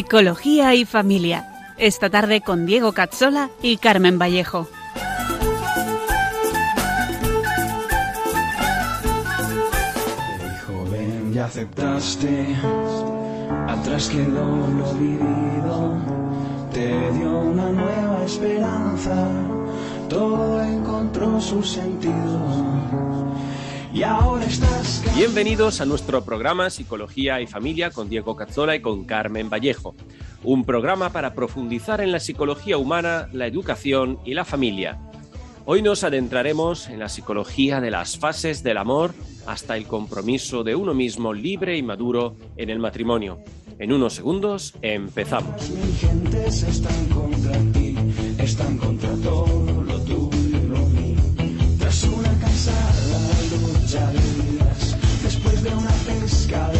Psicología y Familia. Esta tarde con Diego Cazzola y Carmen Vallejo. ya aceptaste, atrás quedó lo vivido, te dio una nueva esperanza, todo encontró su sentido. Y ahora estás Bienvenidos a nuestro programa Psicología y Familia con Diego Cazzola y con Carmen Vallejo. Un programa para profundizar en la psicología humana, la educación y la familia. Hoy nos adentraremos en la psicología de las fases del amor hasta el compromiso de uno mismo libre y maduro en el matrimonio. En unos segundos empezamos. Una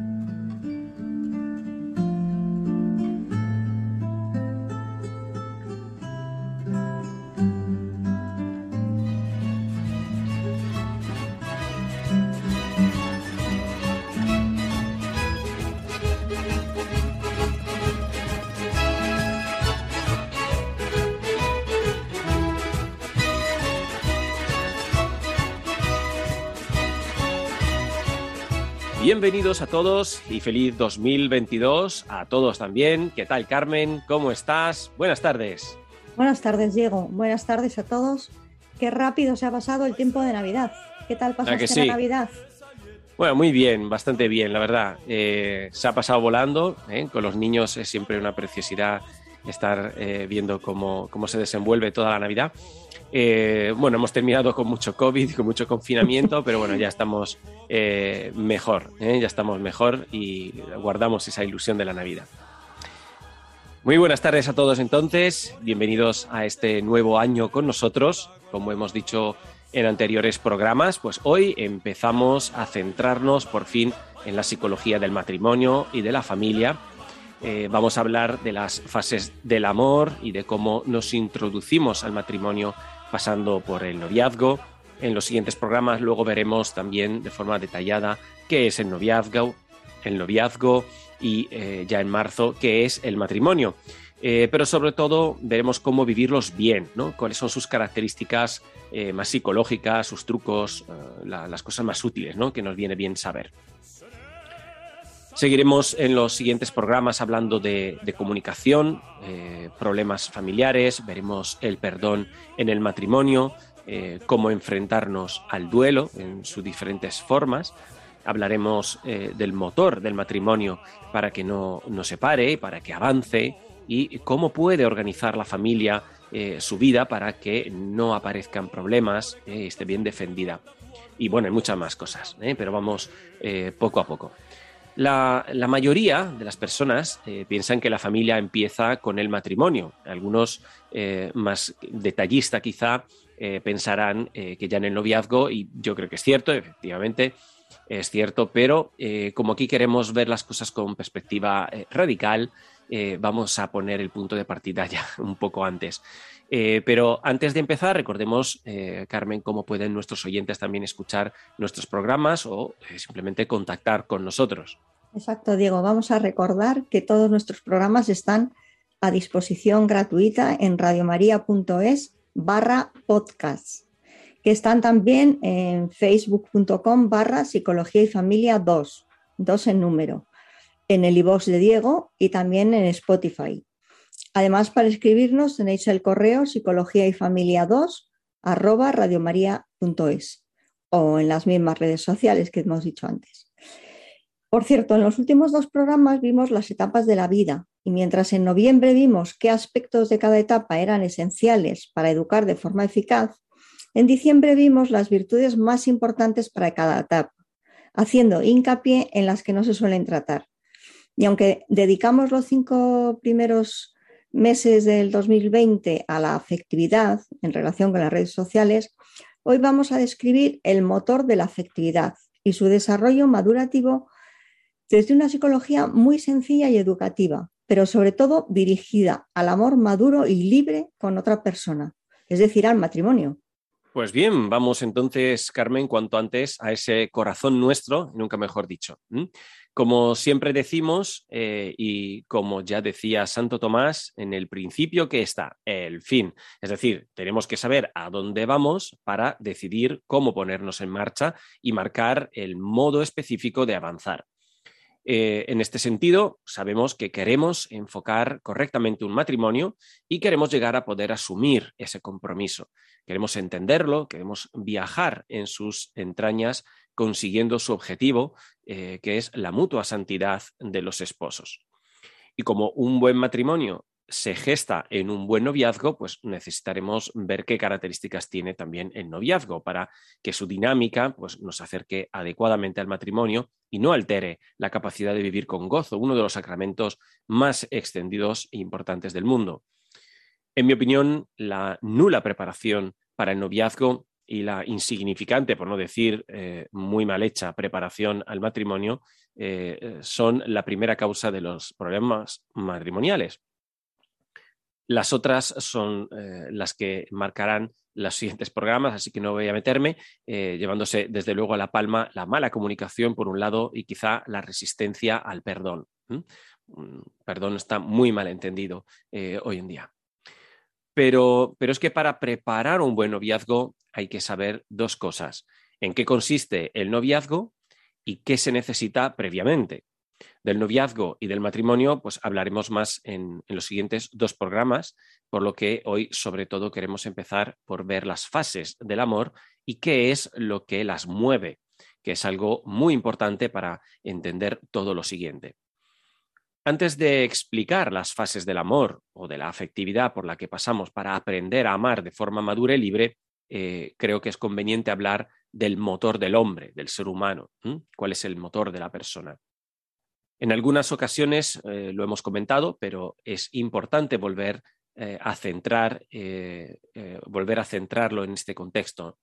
Bienvenidos a todos y feliz 2022 a todos también. ¿Qué tal, Carmen? ¿Cómo estás? Buenas tardes. Buenas tardes, Diego. Buenas tardes a todos. Qué rápido se ha pasado el tiempo de Navidad. ¿Qué tal pasaste que sí? la Navidad? Bueno, muy bien, bastante bien, la verdad. Eh, se ha pasado volando. ¿eh? Con los niños es siempre una preciosidad estar eh, viendo cómo, cómo se desenvuelve toda la Navidad. Eh, bueno, hemos terminado con mucho COVID, con mucho confinamiento, pero bueno, ya estamos eh, mejor, ya estamos mejor y guardamos esa ilusión de la Navidad. Muy buenas tardes a todos entonces, bienvenidos a este nuevo año con nosotros. Como hemos dicho en anteriores programas, pues hoy empezamos a centrarnos por fin en la psicología del matrimonio y de la familia. Eh, vamos a hablar de las fases del amor y de cómo nos introducimos al matrimonio pasando por el noviazgo. En los siguientes programas luego veremos también de forma detallada qué es el noviazgo, el noviazgo y eh, ya en marzo qué es el matrimonio. Eh, pero sobre todo veremos cómo vivirlos bien, ¿no? cuáles son sus características más psicológicas, sus trucos, la- las cosas más útiles ¿no? que nos viene bien saber. Seguiremos en los siguientes programas hablando de, comunicación, eh, problemas familiares, veremos el perdón en el matrimonio, eh, cómo enfrentarnos al duelo en sus diferentes formas. Hablaremos eh, del motor del matrimonio para que no, no se pare, para que avance y cómo puede organizar la familia su vida para que no aparezcan problemas, eh, esté bien defendida. Y bueno, hay muchas más cosas, pero vamos poco a poco. La, mayoría de las personas eh, piensan que la familia empieza con el matrimonio. Algunos eh, más detallista quizá eh, pensarán que ya en el noviazgo, y yo creo que es cierto, efectivamente, es cierto, pero como aquí queremos ver las cosas con perspectiva radical, vamos a poner el punto de partida ya un poco antes. Eh, pero antes de empezar, recordemos, eh, Carmen, cómo pueden nuestros oyentes también escuchar nuestros programas o eh, simplemente contactar con nosotros. Exacto, Diego. Vamos a recordar que todos nuestros programas están a disposición gratuita en radiomaria.es barra podcast, que están también en facebook.com barra psicología y familia 2, 2 en número, en el iVoox de Diego y también en Spotify. Además, para escribirnos tenéis el correo psicología y familia 2 arroba radiomaria.es o en las mismas redes sociales que hemos dicho antes. Por cierto, en los últimos dos programas vimos las etapas de la vida y mientras en noviembre vimos qué aspectos de cada etapa eran esenciales para educar de forma eficaz, en diciembre vimos las virtudes más importantes para cada etapa, haciendo hincapié en las que no se suelen tratar. Y aunque dedicamos los cinco primeros meses del 2020 a la afectividad en relación con las redes sociales, hoy vamos a describir el motor de la afectividad y su desarrollo madurativo desde una psicología muy sencilla y educativa, pero sobre todo dirigida al amor maduro y libre con otra persona, es decir, al matrimonio. Pues bien, vamos entonces, Carmen, cuanto antes a ese corazón nuestro, nunca mejor dicho. Como siempre decimos, eh, y como ya decía Santo Tomás, en el principio que está el fin. Es decir, tenemos que saber a dónde vamos para decidir cómo ponernos en marcha y marcar el modo específico de avanzar. Eh, en este sentido, sabemos que queremos enfocar correctamente un matrimonio y queremos llegar a poder asumir ese compromiso. Queremos entenderlo, queremos viajar en sus entrañas consiguiendo su objetivo, eh, que es la mutua santidad de los esposos. Y como un buen matrimonio se gesta en un buen noviazgo, pues necesitaremos ver qué características tiene también el noviazgo para que su dinámica pues, nos acerque adecuadamente al matrimonio y no altere la capacidad de vivir con gozo, uno de los sacramentos más extendidos e importantes del mundo. En mi opinión, la nula preparación para el noviazgo y la insignificante, por no decir eh, muy mal hecha, preparación al matrimonio eh, son la primera causa de los problemas matrimoniales. Las otras son eh, las que marcarán los siguientes programas, así que no voy a meterme, eh, llevándose desde luego a la palma la mala comunicación por un lado y quizá la resistencia al perdón. Perdón está muy mal entendido eh, hoy en día. Pero, pero es que para preparar un buen noviazgo hay que saber dos cosas. ¿En qué consiste el noviazgo y qué se necesita previamente? Del noviazgo y del matrimonio, pues hablaremos más en, los siguientes dos programas, por lo que hoy sobre todo queremos empezar por ver las fases del amor y qué es lo que las mueve, que es algo muy importante para entender todo lo siguiente. Antes de explicar las fases del amor o de la afectividad por la que pasamos para aprender a amar de forma madura y libre, eh, creo que es conveniente hablar del motor del hombre, del ser humano. ¿Cuál es el motor de la persona? En algunas ocasiones eh, lo hemos comentado, pero es importante volver eh, a centrar, eh, volver a centrarlo en este contexto.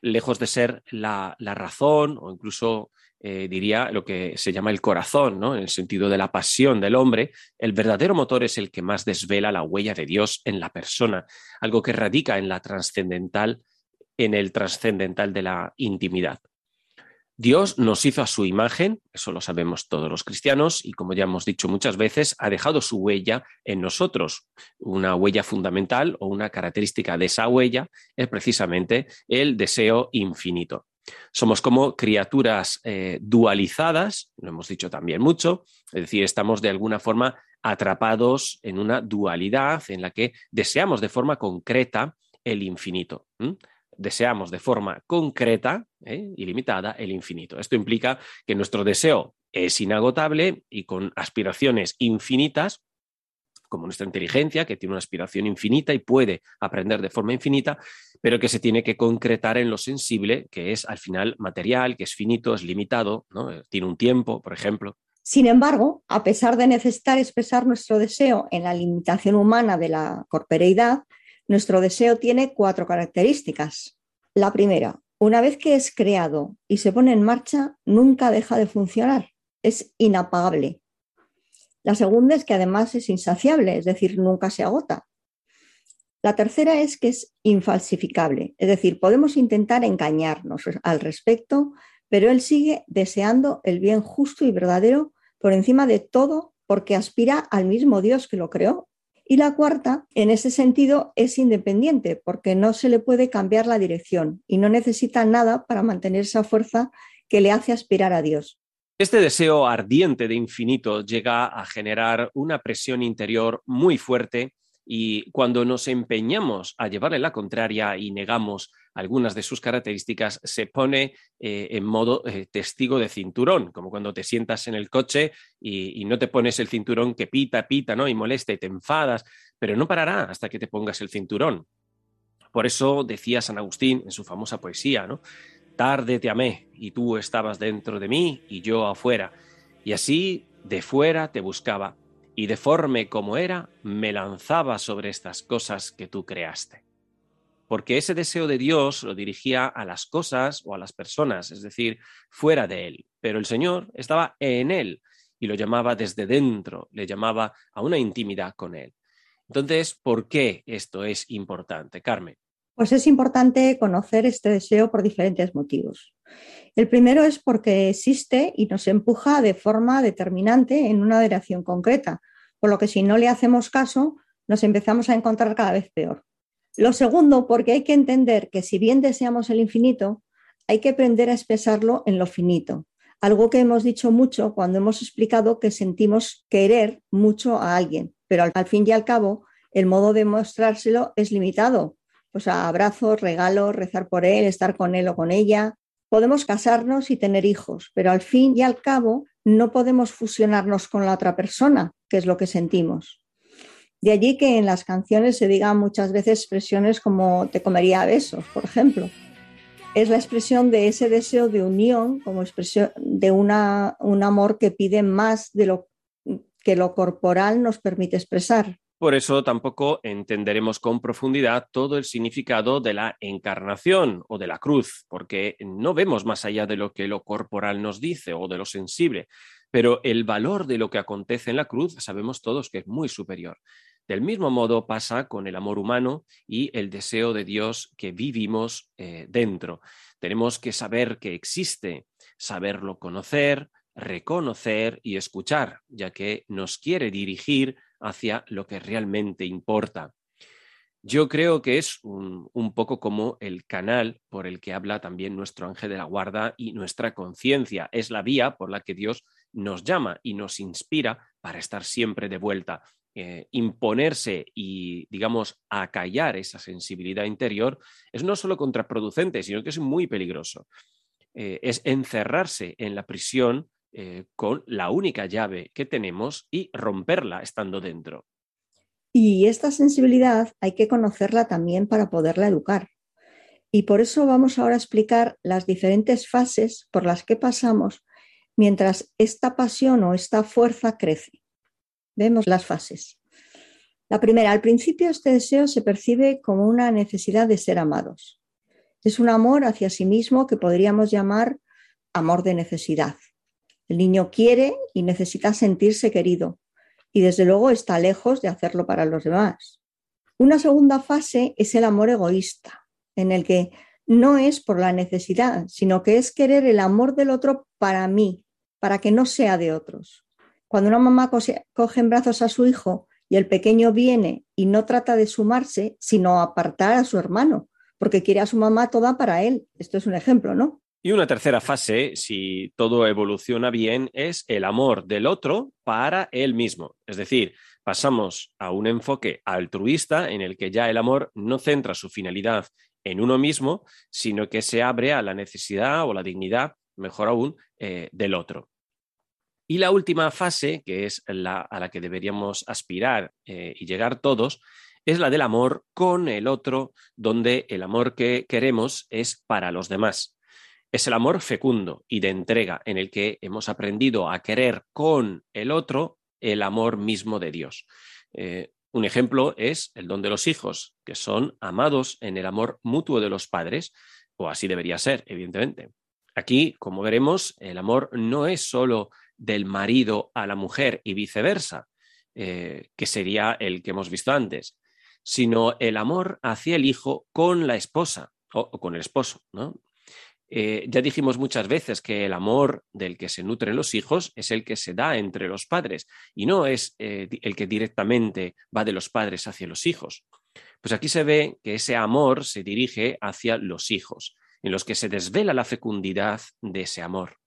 Lejos de ser la, razón o incluso diría lo que se llama el corazón, ¿no? en el sentido de la pasión del hombre, el verdadero motor es el que más desvela la huella de Dios en la persona, algo que radica en la trascendental, en el trascendental de la intimidad. Dios nos hizo a su imagen, eso lo sabemos todos los cristianos, y como ya hemos dicho muchas veces, ha dejado su huella en nosotros. Una huella fundamental o una característica de esa huella es precisamente el deseo infinito. Somos como criaturas eh, dualizadas, lo hemos dicho también mucho, es decir, estamos de alguna forma atrapados en una dualidad en la que deseamos de forma concreta el infinito deseamos de forma concreta ¿eh? y limitada el infinito. Esto implica que nuestro deseo es inagotable y con aspiraciones infinitas, como nuestra inteligencia, que tiene una aspiración infinita y puede aprender de forma infinita, pero que se tiene que concretar en lo sensible, que es al final material, que es finito, es limitado, tiene un tiempo, por ejemplo. Sin embargo, a pesar de necesitar expresar nuestro deseo en la limitación humana de la corporeidad, nuestro deseo tiene cuatro características. La primera, una vez que es creado y se pone en marcha, nunca deja de funcionar. Es inapagable. La segunda es que además es insaciable, es decir, nunca se agota. La tercera es que es infalsificable, es decir, podemos intentar engañarnos al respecto, pero él sigue deseando el bien justo y verdadero por encima de todo porque aspira al mismo Dios que lo creó y la cuarta, en ese sentido, es independiente porque no se le puede cambiar la dirección y no necesita nada para mantener esa fuerza que le hace aspirar a Dios. Este deseo ardiente de infinito llega a generar una presión interior muy fuerte y cuando nos empeñamos a llevarle la contraria y negamos algunas de sus características, se pone eh, en modo eh, testigo de cinturón, como cuando te sientas en el coche y, no te pones el cinturón que pita, pita, ¿no? Y molesta y te enfadas, pero no parará hasta que te pongas el cinturón. Por eso decía San Agustín en su famosa poesía, ¿no? Tarde te amé y tú estabas dentro de mí y yo afuera. Y así de fuera te buscaba y deforme como era, me lanzaba sobre estas cosas que tú creaste. Porque ese deseo de Dios lo dirigía a las cosas o a las personas, es decir, fuera de él. Pero el Señor estaba en él y lo llamaba desde dentro, le llamaba a una intimidad con él. Entonces, ¿por qué esto es importante, Carmen? Pues es importante conocer este deseo por diferentes motivos. El primero es porque existe y nos empuja de forma determinante en una dirección concreta, por lo que si no le hacemos caso, nos empezamos a encontrar cada vez peor. Lo segundo, porque hay que entender que si bien deseamos el infinito, hay que aprender a expresarlo en lo finito, algo que hemos dicho mucho cuando hemos explicado que sentimos querer mucho a alguien, pero al, fin y al cabo el modo de mostrárselo es limitado, pues a abrazos, regalos, rezar por él, estar con él o con ella. Podemos casarnos y tener hijos, pero al fin y al cabo no podemos fusionarnos con la otra persona, que es lo que sentimos. De allí que en las canciones se digan muchas veces expresiones como te comería a besos, por ejemplo. Es la expresión de ese deseo de unión, como expresión de una, un amor que pide más de lo que lo corporal nos permite expresar. Por eso tampoco entenderemos con profundidad todo el significado de la encarnación o de la cruz, porque no vemos más allá de lo que lo corporal nos dice o de lo sensible, pero el valor de lo que acontece en la cruz sabemos todos que es muy superior. Del mismo modo pasa con el amor humano y el deseo de Dios que vivimos eh, dentro. Tenemos que saber que existe, saberlo conocer, reconocer y escuchar, ya que nos quiere dirigir hacia lo que realmente importa. Yo creo que es un, un, poco como el canal por el que habla también nuestro ángel de la guarda y nuestra conciencia. Es la vía por la que Dios nos llama y nos inspira para estar siempre de vuelta. Eh, imponerse y, digamos, acallar esa sensibilidad interior es no solo contraproducente, sino que es muy peligroso. Eh, es encerrarse en la prisión eh, con la única llave que tenemos y romperla estando dentro. Y esta sensibilidad hay que conocerla también para poderla educar. Y por eso vamos ahora a explicar las diferentes fases por las que pasamos mientras esta pasión o esta fuerza crece. Vemos las fases. La primera, al principio este deseo se percibe como una necesidad de ser amados. Es un amor hacia sí mismo que podríamos llamar amor de necesidad. El niño quiere y necesita sentirse querido y desde luego está lejos de hacerlo para los demás. Una segunda fase es el amor egoísta, en el que no es por la necesidad, sino que es querer el amor del otro para mí, para que no sea de otros. Cuando una mamá coge en brazos a su hijo y el pequeño viene y no trata de sumarse, sino apartar a su hermano, porque quiere a su mamá toda para él. Esto es un ejemplo, ¿no? Y una tercera fase, si todo evoluciona bien, es el amor del otro para él mismo. Es decir, pasamos a un enfoque altruista en el que ya el amor no centra su finalidad en uno mismo, sino que se abre a la necesidad o la dignidad, mejor aún, eh, del otro. Y la última fase, que es la a la que deberíamos aspirar eh, y llegar todos, es la del amor con el otro, donde el amor que queremos es para los demás. Es el amor fecundo y de entrega en el que hemos aprendido a querer con el otro el amor mismo de Dios. Eh, un ejemplo es el don de los hijos, que son amados en el amor mutuo de los padres, o así debería ser, evidentemente. Aquí, como veremos, el amor no es solo del marido a la mujer y viceversa, eh, que sería el que hemos visto antes, sino el amor hacia el hijo con la esposa o, con el esposo. ¿no? Eh, ya dijimos muchas veces que el amor del que se nutren los hijos es el que se da entre los padres y no es eh, el que directamente va de los padres hacia los hijos. Pues aquí se ve que ese amor se dirige hacia los hijos, en los que se desvela la fecundidad de ese amor.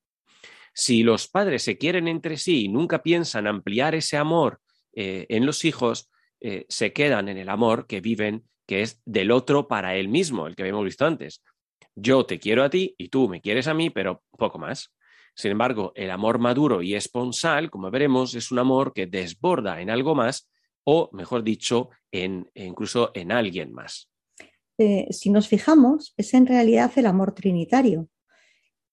Si los padres se quieren entre sí y nunca piensan ampliar ese amor eh, en los hijos, se quedan en el amor que viven que es del otro para él mismo, el que habíamos visto antes. Yo te quiero a ti y tú me quieres a mí, pero poco más. Sin embargo, el amor maduro y esponsal, como veremos, es un amor que desborda en algo más o, mejor dicho, en, incluso en alguien más. Eh, si nos fijamos, es en realidad el amor trinitario.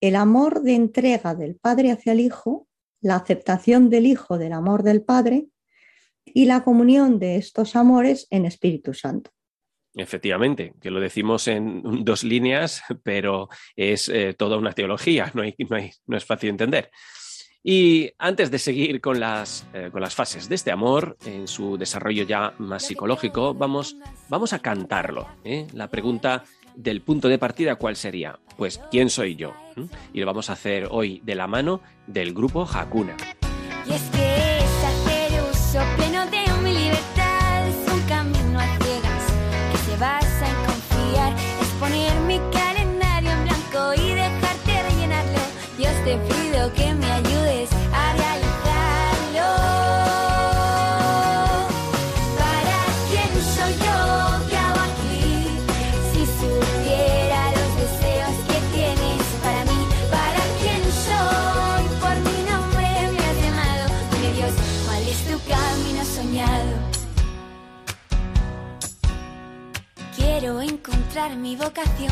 El amor de entrega del Padre hacia el Hijo, la aceptación del Hijo del amor del Padre y la comunión de estos amores en Espíritu Santo. Efectivamente, que lo decimos en dos líneas, pero es eh, toda una teología, no, no, es fácil entender. Y antes de seguir con las, eh, con las fases de este amor, en su desarrollo ya más psicológico, vamos, vamos a cantarlo. ¿eh? La pregunta del punto de partida, ¿cuál sería? Pues, ¿quién soy yo? ¿Mm? Y lo vamos a hacer hoy de la mano del grupo Hakuna. Y es que es hacer uso pleno de mi libertad, es un camino a ciegas que se basa en confiar, es poner mi calendario en blanco y dejarte rellenarlo. Dios te pido que me ayudes mi vocación,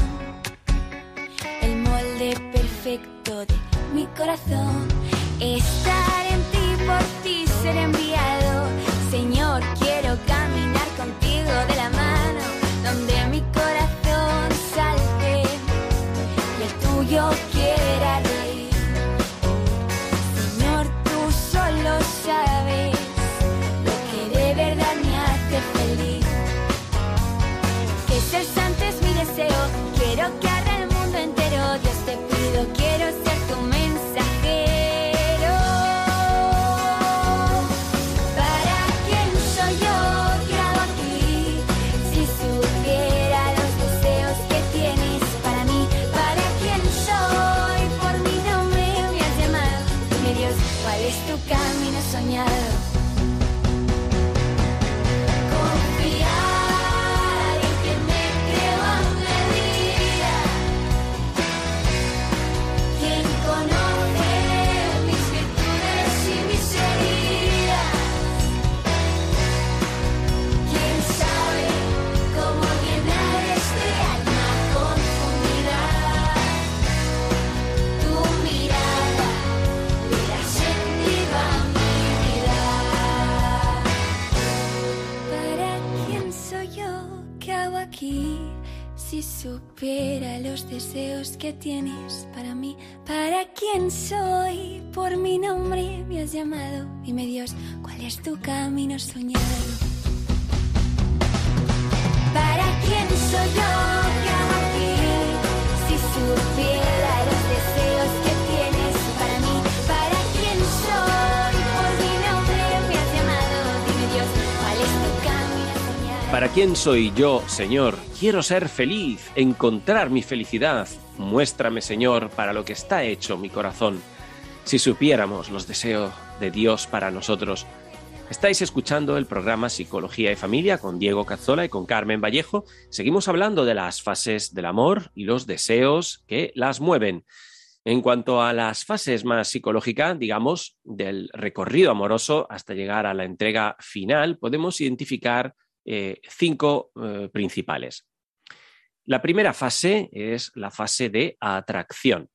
el molde perfecto de mi corazón. Estar en ti, por ti ser enviado. Que tienes para mí, ¿para quién soy? Por mi nombre me has llamado. Dime Dios, ¿cuál es tu camino soñado? ¿Para quién soy yo? ¿Qué hago aquí? Si supiera los deseos que tienes para mí, ¿para quién soy? Por mi nombre me has llamado. Dime Dios, ¿cuál es tu camino soñado? ¿Para quién soy yo, Señor? Quiero ser feliz, encontrar mi felicidad. Muéstrame, Señor, para lo que está hecho mi corazón. Si supiéramos los deseos de Dios para nosotros. Estáis escuchando el programa Psicología y Familia con Diego Cazzola y con Carmen Vallejo. Seguimos hablando de las fases del amor y los deseos que las mueven. En cuanto a las fases más psicológicas, digamos, del recorrido amoroso hasta llegar a la entrega final, podemos identificar eh, cinco eh, principales. La primera fase es la fase de atracción.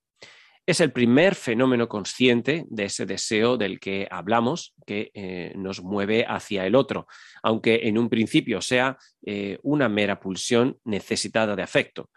Es el primer fenómeno consciente de ese deseo del que hablamos, que eh, nos mueve hacia el otro, aunque en un principio sea eh, una mera pulsión necesitada de afecto.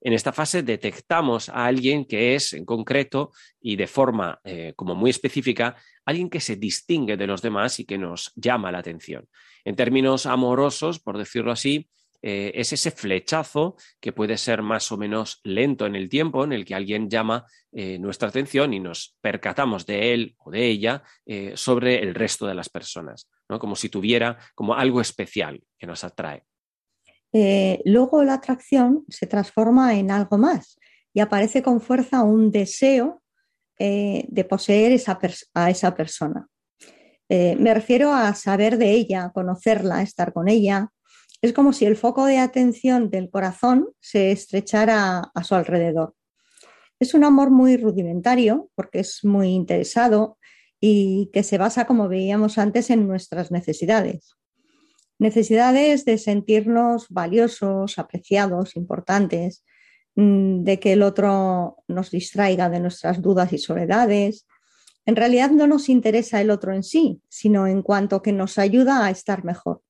En esta fase detectamos a alguien que es, en concreto y de forma eh, como muy específica, alguien que se distingue de los demás y que nos llama la atención. En términos amorosos, por decirlo así, eh, es ese flechazo que puede ser más o menos lento en el tiempo, en el que alguien llama eh, nuestra atención y nos percatamos de él o de ella eh, sobre el resto de las personas, ¿no? como si tuviera como algo especial que nos atrae. Luego la atracción se transforma en algo más y aparece con fuerza un deseo de poseer esa a esa persona. Me refiero a saber de ella, conocerla, estar con ella, Es como si el foco de atención del corazón se estrechara a su alrededor. Es un amor muy rudimentario porque es muy interesado y que se basa, como veíamos antes, en nuestras necesidades. Necesidades de sentirnos valiosos, apreciados, importantes, mm, de que el otro nos distraiga de nuestras dudas y soledades. En realidad no nos interesa el otro en sí, sino en cuanto que nos ayuda a estar mejor.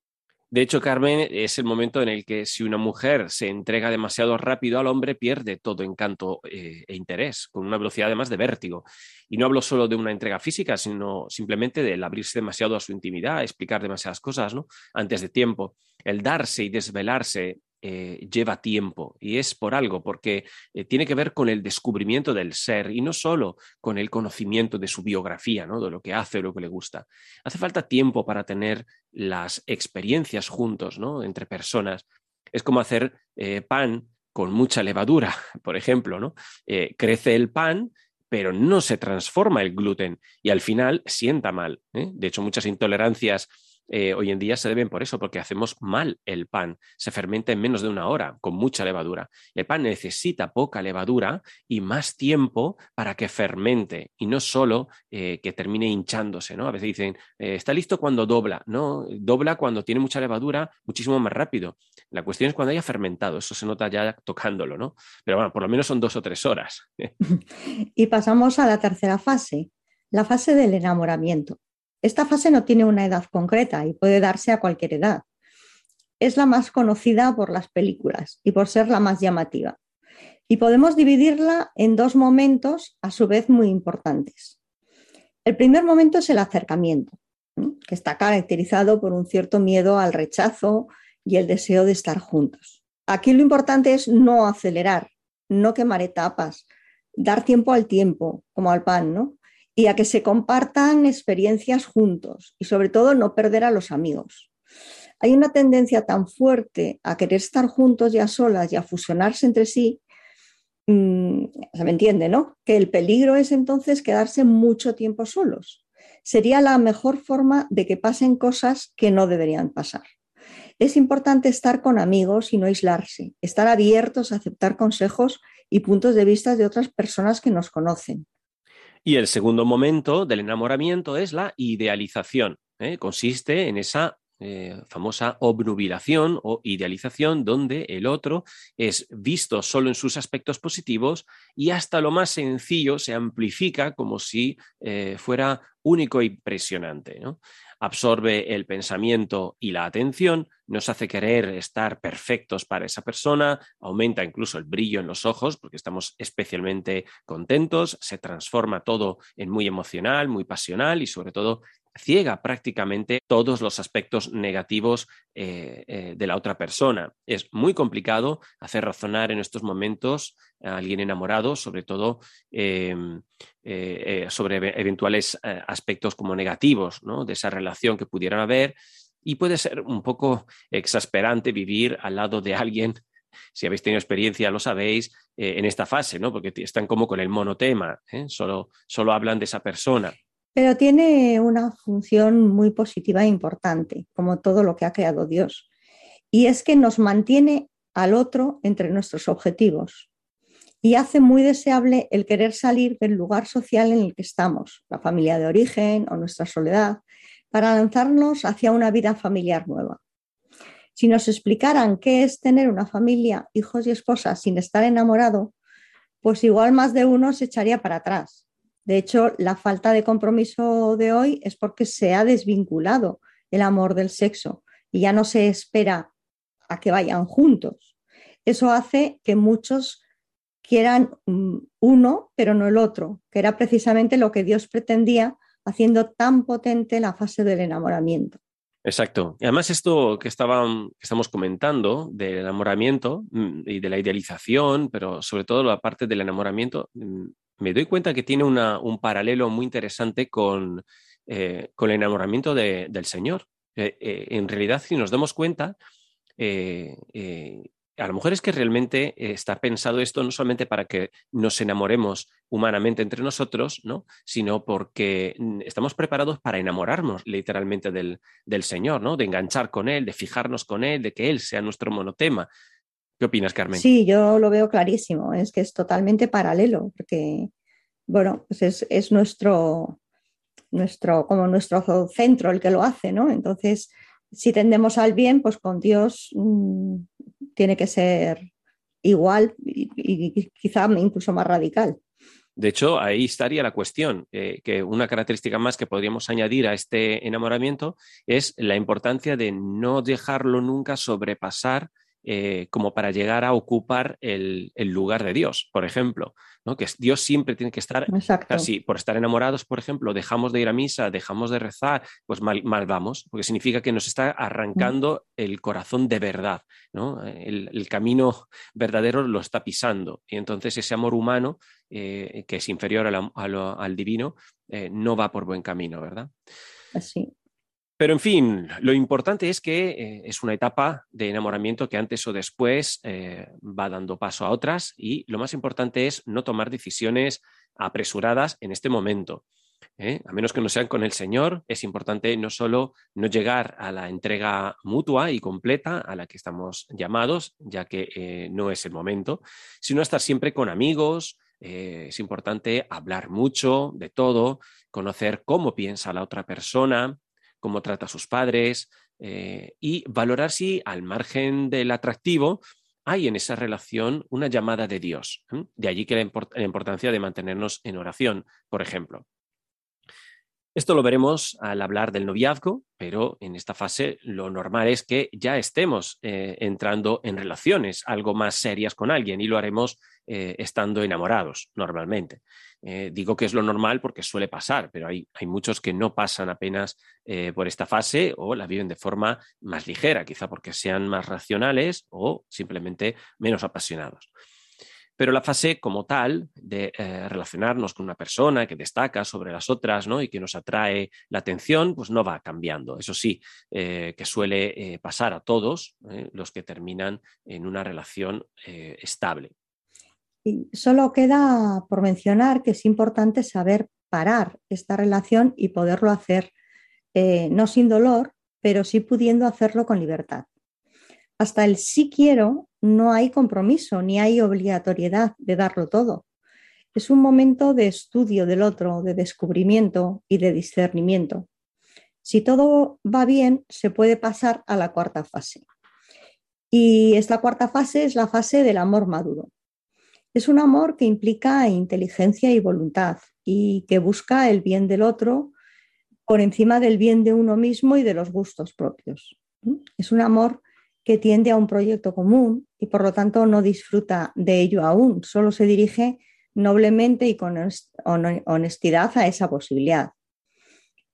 De hecho, Carmen, es el momento en el que si una mujer se entrega demasiado rápido al hombre, pierde todo encanto eh, e interés, con una velocidad además de vértigo. Y no hablo solo de una entrega física, sino simplemente del abrirse demasiado a su intimidad, explicar demasiadas cosas ¿no? antes de tiempo. El darse y desvelarse eh, lleva tiempo y es por algo, porque eh, tiene que ver con el descubrimiento del ser y no solo con el conocimiento de su biografía, ¿no? de lo que hace o lo que le gusta. Hace falta tiempo para tener las experiencias juntos, ¿no? entre personas. Es como hacer eh, pan con mucha levadura, por ejemplo, ¿no? crece el pan, pero no se transforma el gluten y al final sienta mal. De hecho, muchas intolerancias eh, hoy en día se deben por eso, porque hacemos mal el pan. Se fermenta en menos de una hora, con mucha levadura. El pan necesita poca levadura y más tiempo para que fermente y no solo eh, que termine hinchándose. ¿no? A veces dicen, eh, está listo cuando dobla. No, dobla cuando tiene mucha levadura muchísimo más rápido. La cuestión es cuando haya fermentado. Eso se nota ya tocándolo, ¿no? Pero bueno, por lo menos son dos o tres horas. y pasamos a la tercera fase, la fase del enamoramiento. Esta fase no tiene una edad concreta y puede darse a cualquier edad. Es la más conocida por las películas y por ser la más llamativa. Y podemos dividirla en dos momentos a su vez muy importantes. El primer momento es el acercamiento, que está caracterizado por un cierto miedo al rechazo y el deseo de estar juntos. Aquí lo importante es no acelerar, no quemar etapas, dar tiempo al tiempo, como al pan, ¿no? Y a que se compartan experiencias juntos y sobre todo no perder a los amigos. Hay una tendencia tan fuerte a querer estar juntos y a solas y a fusionarse entre sí, mm, se me entiende, ¿no? Que el peligro es entonces quedarse mucho tiempo solos. Sería la mejor forma de que pasen cosas que no deberían pasar. Es importante estar con amigos y no aislarse, estar abiertos a aceptar consejos y puntos de vista de otras personas que nos conocen. Y el segundo momento del enamoramiento es la idealización. ¿eh? Consiste en esa eh, famosa obnubilación o idealización donde el otro es visto solo en sus aspectos positivos y hasta lo más sencillo se amplifica como si eh, fuera único e impresionante. ¿no? Absorbe el pensamiento y la atención, nos hace querer estar perfectos para esa persona, aumenta incluso el brillo en los ojos porque estamos especialmente contentos, se transforma todo en muy emocional, muy pasional y sobre todo ciega prácticamente todos los aspectos negativos eh, eh, de la otra persona. Es muy complicado hacer razonar en estos momentos a alguien enamorado, sobre todo eh, sobre eventuales aspectos como negativos de esa relación que pudieran haber. Y puede ser un poco exasperante vivir al lado de alguien si habéis tenido experiencia lo sabéis, en esta fase, ¿no? Porque están como con el monotema, solo, solo hablan de esa persona. Pero tiene una función muy positiva e importante, como todo lo que ha creado Dios. Y es que nos mantiene al otro entre nuestros objetivos y hace muy deseable el querer salir del lugar social en el que estamos, la familia de origen o nuestra soledad, para lanzarnos hacia una vida familiar nueva. Si nos explicaran qué es tener una familia, hijos y esposas sin estar enamorado, pues igual más de uno se echaría para atrás de hecho, la falta de compromiso de hoy es porque se ha desvinculado el amor del sexo y ya no se espera a que vayan juntos. Eso hace que muchos quieran mm, uno, pero no el otro, que era precisamente lo que Dios pretendía haciendo tan potente la fase del enamoramiento. Exacto. Y además esto que, estamos comentando del enamoramiento mm, y de la idealización, pero sobre todo la parte del enamoramiento, mm, me doy cuenta que tiene un paralelo muy interesante con, eh, con el enamoramiento del Señor. Eh, eh, en realidad, si nos damos cuenta, a lo mejor es que realmente está pensado esto no solamente para que nos enamoremos humanamente entre nosotros, ¿no? sino porque mm, estamos preparados para enamorarnos literalmente del, del Señor, ¿no? de enganchar con Él, de fijarnos con Él, de que Él sea nuestro monotema. ¿Qué opinas, Carmen? Sí, yo lo veo clarísimo, es que es totalmente paralelo, porque, bueno, pues es, es nuestro, nuestro, como nuestro centro el que lo hace, ¿no? Entonces, si tendemos al bien, pues con Dios mmm, tiene que ser igual y, y, quizá incluso más radical. De hecho, ahí estaría la cuestión, eh, que una característica más que podríamos añadir a este enamoramiento es la importancia de no dejarlo nunca sobrepasar eh, como para llegar a ocupar el, el, lugar de Dios, por ejemplo, ¿no? que Dios siempre tiene que estar Exacto. así, por estar enamorados, por ejemplo, dejamos de ir a misa, dejamos de rezar, pues mal, mal vamos, porque significa que nos está arrancando el corazón de verdad, ¿no? el, el, camino verdadero lo está pisando, y entonces ese amor humano, eh, que es inferior a la, a lo, al divino, eh, no va por buen camino, ¿verdad? Así. Pero en fin, lo importante es que eh, es una etapa de enamoramiento que antes o después eh, va dando paso a otras y lo más importante es no tomar decisiones apresuradas en este momento. ¿eh? A menos que no sean con el Señor, es importante no solo no llegar a la entrega mutua y completa a la que estamos llamados, ya que no es el momento, sino estar siempre con amigos, es importante hablar mucho de todo, conocer cómo piensa la otra persona, cómo trata a sus padres eh, y valorar si al margen del atractivo hay en esa relación una llamada de Dios. De allí que la importancia de mantenernos en oración, por ejemplo. Esto lo veremos al hablar del noviazgo, pero en esta fase lo normal es que ya estemos eh, entrando en relaciones algo más serias con alguien y lo haremos eh, estando enamorados normalmente. Eh, digo que es lo normal porque suele pasar, pero hay, hay muchos que no pasan apenas eh, por esta fase o la viven de forma más ligera, quizá porque sean más racionales o simplemente menos apasionados. Pero la fase como tal de relacionarnos con una persona que destaca sobre las otras ¿no? y que nos atrae la atención, pues no va cambiando. Eso sí, que suele pasar a todos los que terminan en una relación estable. Y solo queda por mencionar que es importante saber parar esta relación y poderlo hacer no sin dolor, pero sí pudiendo hacerlo con libertad. Hasta el sí quiero no hay compromiso ni hay obligatoriedad de darlo todo. Es un momento de estudio del otro, de descubrimiento y de discernimiento. Si todo va bien, se puede pasar a la cuarta fase. Y esta cuarta fase es la fase del amor maduro. Es un amor que implica inteligencia y voluntad y que busca el bien del otro por encima del bien de uno mismo y de los gustos propios. Es un amor que tiende a un proyecto común y por lo tanto no disfruta de ello aún, solo se dirige noblemente y con honestidad a esa posibilidad.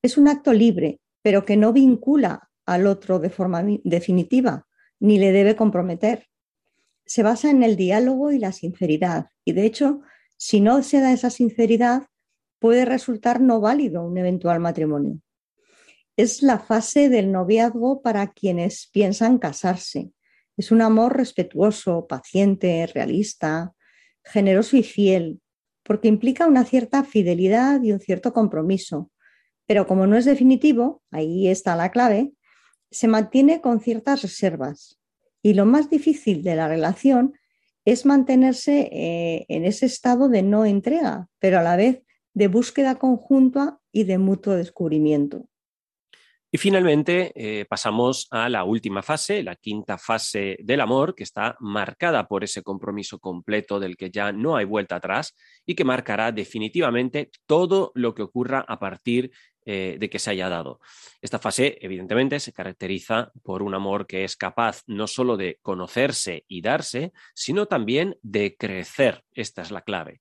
Es un acto libre, pero que no vincula al otro de forma definitiva, ni le debe comprometer. Se basa en el diálogo y la sinceridad, y de hecho, si no se da esa sinceridad, puede resultar no válido un eventual matrimonio es la fase del noviazgo para quienes piensan casarse. Es un amor respetuoso, paciente, realista, generoso y fiel, porque implica una cierta fidelidad y un cierto compromiso. Pero como no es definitivo, ahí está la clave, se mantiene con ciertas reservas. Y lo más difícil de la relación es mantenerse eh, en ese estado de no entrega, pero a la vez de búsqueda conjunta y de mutuo descubrimiento. Y finalmente eh, pasamos a la última fase, la quinta fase del amor, que está marcada por ese compromiso completo del que ya no hay vuelta atrás y que marcará definitivamente todo lo que ocurra a partir eh, de que se haya dado. Esta fase, evidentemente, se caracteriza por un amor que es capaz no solo de conocerse y darse, sino también de crecer. Esta es la clave.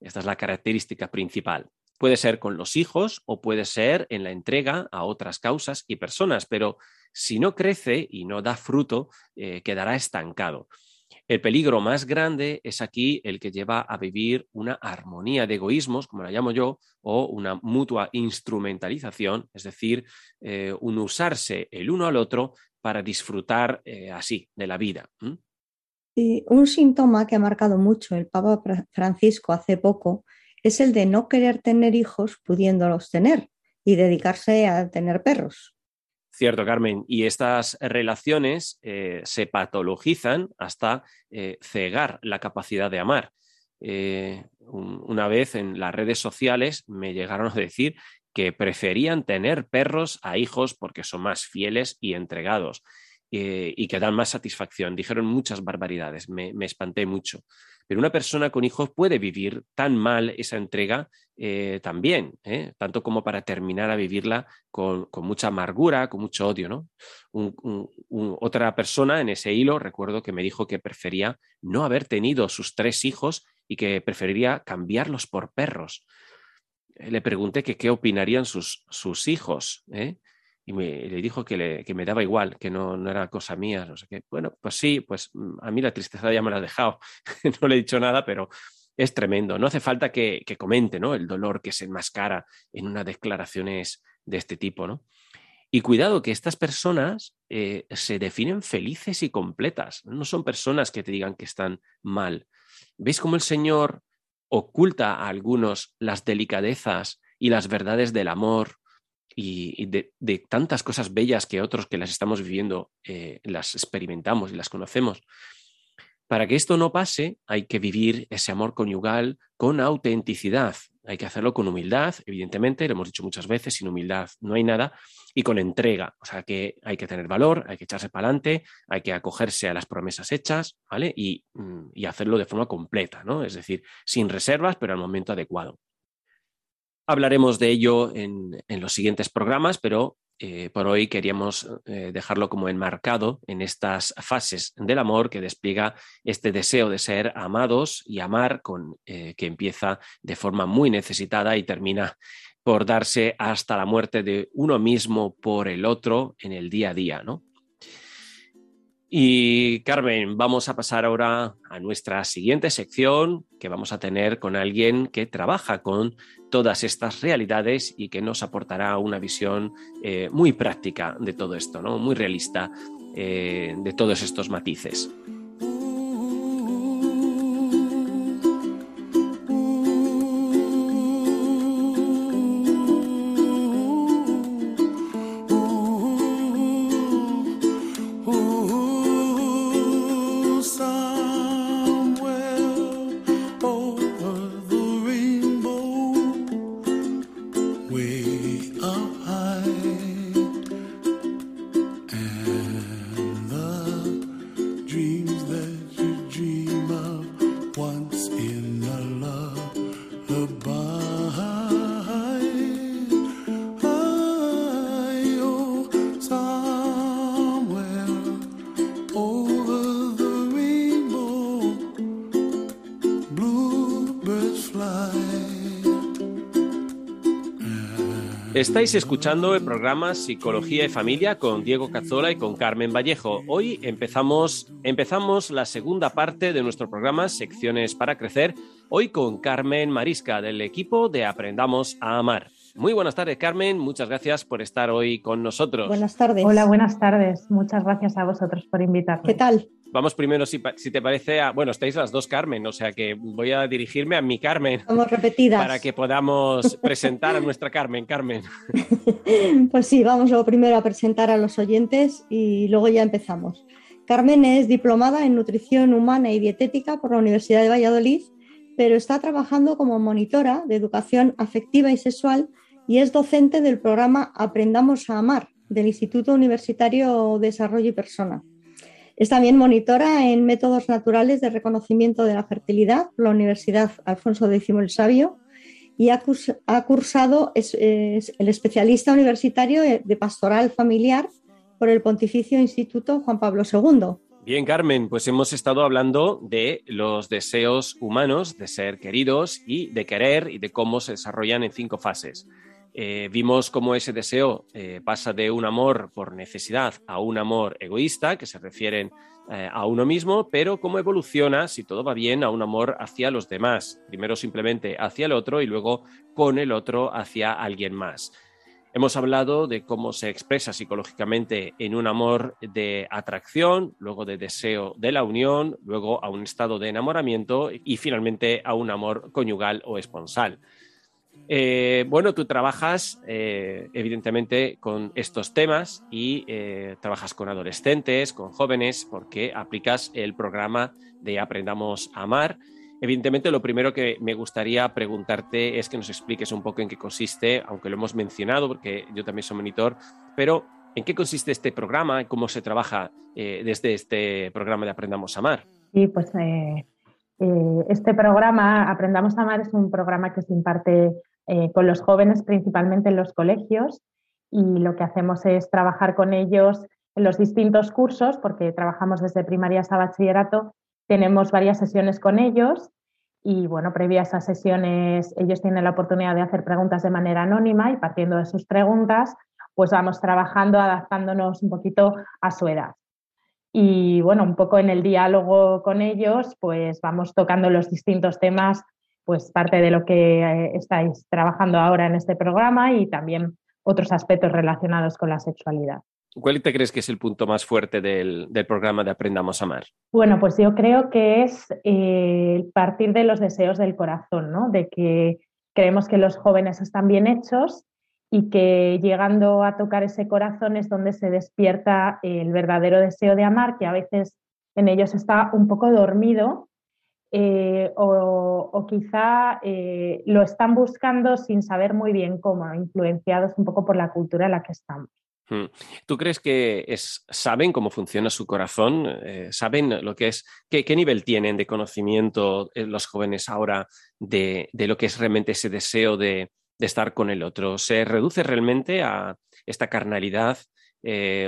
Esta es la característica principal. Puede ser con los hijos o puede ser en la entrega a otras causas y personas, pero si no crece y no da fruto, eh, quedará estancado. El peligro más grande es aquí el que lleva a vivir una armonía de egoísmos, como la llamo yo, o una mutua instrumentalización, es decir, eh, un usarse el uno al otro para disfrutar eh, así de la vida. Y un síntoma que ha marcado mucho el Papa Francisco hace poco es el de no querer tener hijos pudiéndolos tener y dedicarse a tener perros. Cierto, Carmen. Y estas relaciones eh, se patologizan hasta eh, cegar la capacidad de amar. Eh, un- una vez en las redes sociales me llegaron a decir que preferían tener perros a hijos porque son más fieles y entregados eh, y que dan más satisfacción. Dijeron muchas barbaridades, me, espanté mucho. Pero una persona con hijos puede vivir tan mal esa entrega eh, también, ¿eh? tanto como para terminar a vivirla con, mucha amargura, con mucho odio. ¿no? Otra persona en ese hilo recuerdo que me dijo que prefería no haber tenido sus tres hijos y que preferiría cambiarlos por perros. Le pregunté que qué opinarían sus, sus hijos. Y me, le dijo que, le- que me daba igual, que no, no era cosa mía, no sé qué. Bueno, pues sí, pues mm, a mí la tristeza ya me la ha dejado, no le he dicho nada, pero es tremendo. No hace falta que, que comente ¿no? el dolor que se enmascara en unas declaraciones de este tipo, ¿no? Y cuidado que estas personas eh, se definen felices y completas. No son personas que te digan que están mal. ¿Veis cómo el Señor oculta a algunos las delicadezas y las verdades del amor y, de tantas cosas bellas que otros que las estamos viviendo eh, las experimentamos y las conocemos? Para que esto no pase, hay que vivir ese amor conyugal con autenticidad. Hay que hacerlo con humildad, evidentemente, lo hemos dicho muchas veces, sin humildad no hay nada, y con entrega. O sea que hay que tener valor, hay que echarse para adelante, hay que acogerse a las promesas hechas, ¿vale? Y, mm, y hacerlo de forma completa, ¿no? Es decir, sin reservas, pero al momento adecuado. Hablaremos de ello en, en los siguientes programas, pero eh, por hoy queríamos eh, dejarlo como enmarcado en estas fases del amor que despliega este deseo de ser amados y amar, con, eh, que empieza de forma muy necesitada y termina por darse hasta la muerte de uno mismo por el otro en el día a día, ¿no? Y Carmen, vamos a pasar ahora a nuestra siguiente sección que vamos a tener con alguien que trabaja con todas estas realidades y que nos aportará una visión eh, muy práctica de todo esto, ¿no? muy realista eh, de todos estos matices. Estáis escuchando el programa Psicología y Familia con Diego Cazzola y con Carmen Vallejo. Hoy empezamos, empezamos la segunda parte de nuestro programa Secciones para Crecer, hoy con Carmen Marisca del equipo de Aprendamos a Amar. Muy buenas tardes, Carmen. Muchas gracias por estar hoy con nosotros. Buenas tardes. Hola, buenas tardes. Muchas gracias a vosotros por invitarme. ¿Qué tal? Vamos primero, si, te parece, a, bueno, estáis las dos Carmen, o sea que voy a dirigirme a mi Carmen Somos repetidas. para que podamos presentar a nuestra Carmen. Carmen. Pues sí, vamos lo primero a presentar a los oyentes y luego ya empezamos. Carmen es diplomada en nutrición humana y dietética por la Universidad de Valladolid, pero está trabajando como monitora de educación afectiva y sexual y es docente del programa Aprendamos a Amar del Instituto Universitario Desarrollo y Persona. Es también monitora en métodos naturales de reconocimiento de la fertilidad por la Universidad Alfonso X el Sabio y ha, curs- ha cursado el especialista universitario de pastoral familiar por el Pontificio Instituto Juan Pablo II. Bien, Carmen, pues hemos estado hablando de los deseos humanos de ser queridos y de querer y de cómo se desarrollan en cinco fases. Eh, vimos cómo ese deseo eh, pasa de un amor por necesidad a un amor egoísta, que se refieren eh, a uno mismo, pero cómo evoluciona, si todo va bien, a un amor hacia los demás. Primero simplemente hacia el otro y luego con el otro hacia alguien más. Hemos hablado de cómo se expresa psicológicamente en un amor de atracción, luego de deseo de la unión, luego a un estado de enamoramiento y finalmente a un amor conyugal o esponsal. Eh, bueno, tú trabajas eh, evidentemente con estos temas y eh, trabajas con adolescentes, con jóvenes, porque aplicas el programa de Aprendamos a Amar Evidentemente, lo primero que me gustaría preguntarte es que nos expliques un poco en qué consiste, aunque lo hemos mencionado, porque yo también soy monitor, pero ¿en qué consiste este programa? ¿Cómo se trabaja desde este programa de Aprendamos a Amar? Sí, pues este programa, Aprendamos a Amar, es un programa que se imparte con los jóvenes, principalmente en los colegios, y lo que hacemos es trabajar con ellos en los distintos cursos, porque trabajamos desde primaria hasta bachillerato, tenemos varias sesiones con ellos y, bueno, previa a esas sesiones, ellos tienen la oportunidad de hacer preguntas de manera anónima y partiendo de sus preguntas, pues vamos trabajando, adaptándonos un poquito a su edad. Y bueno, un poco en el diálogo con ellos, pues vamos tocando los distintos temas, pues parte de lo que eh, estáis trabajando ahora en este programa y también otros aspectos relacionados con la sexualidad. ¿Cuál te crees que es el punto más fuerte del, programa de Aprendamos a Amar? Bueno, pues yo creo que es eh, partir de los deseos del corazón, ¿no? De que creemos que los jóvenes están bien hechos y que llegando a tocar ese corazón es donde se despierta el verdadero deseo de amar, que a veces en ellos está un poco dormido eh, o, quizá eh, lo están buscando sin saber muy bien cómo, influenciados un poco por la cultura en la que estamos. Mm. ¿Tú crees que saben cómo funciona su corazón? Eh, ¿Saben lo que es? Qué, nivel tienen de conocimiento los jóvenes ahora de, lo que es realmente ese deseo de, estar con el otro? ¿Se reduce realmente a esta carnalidad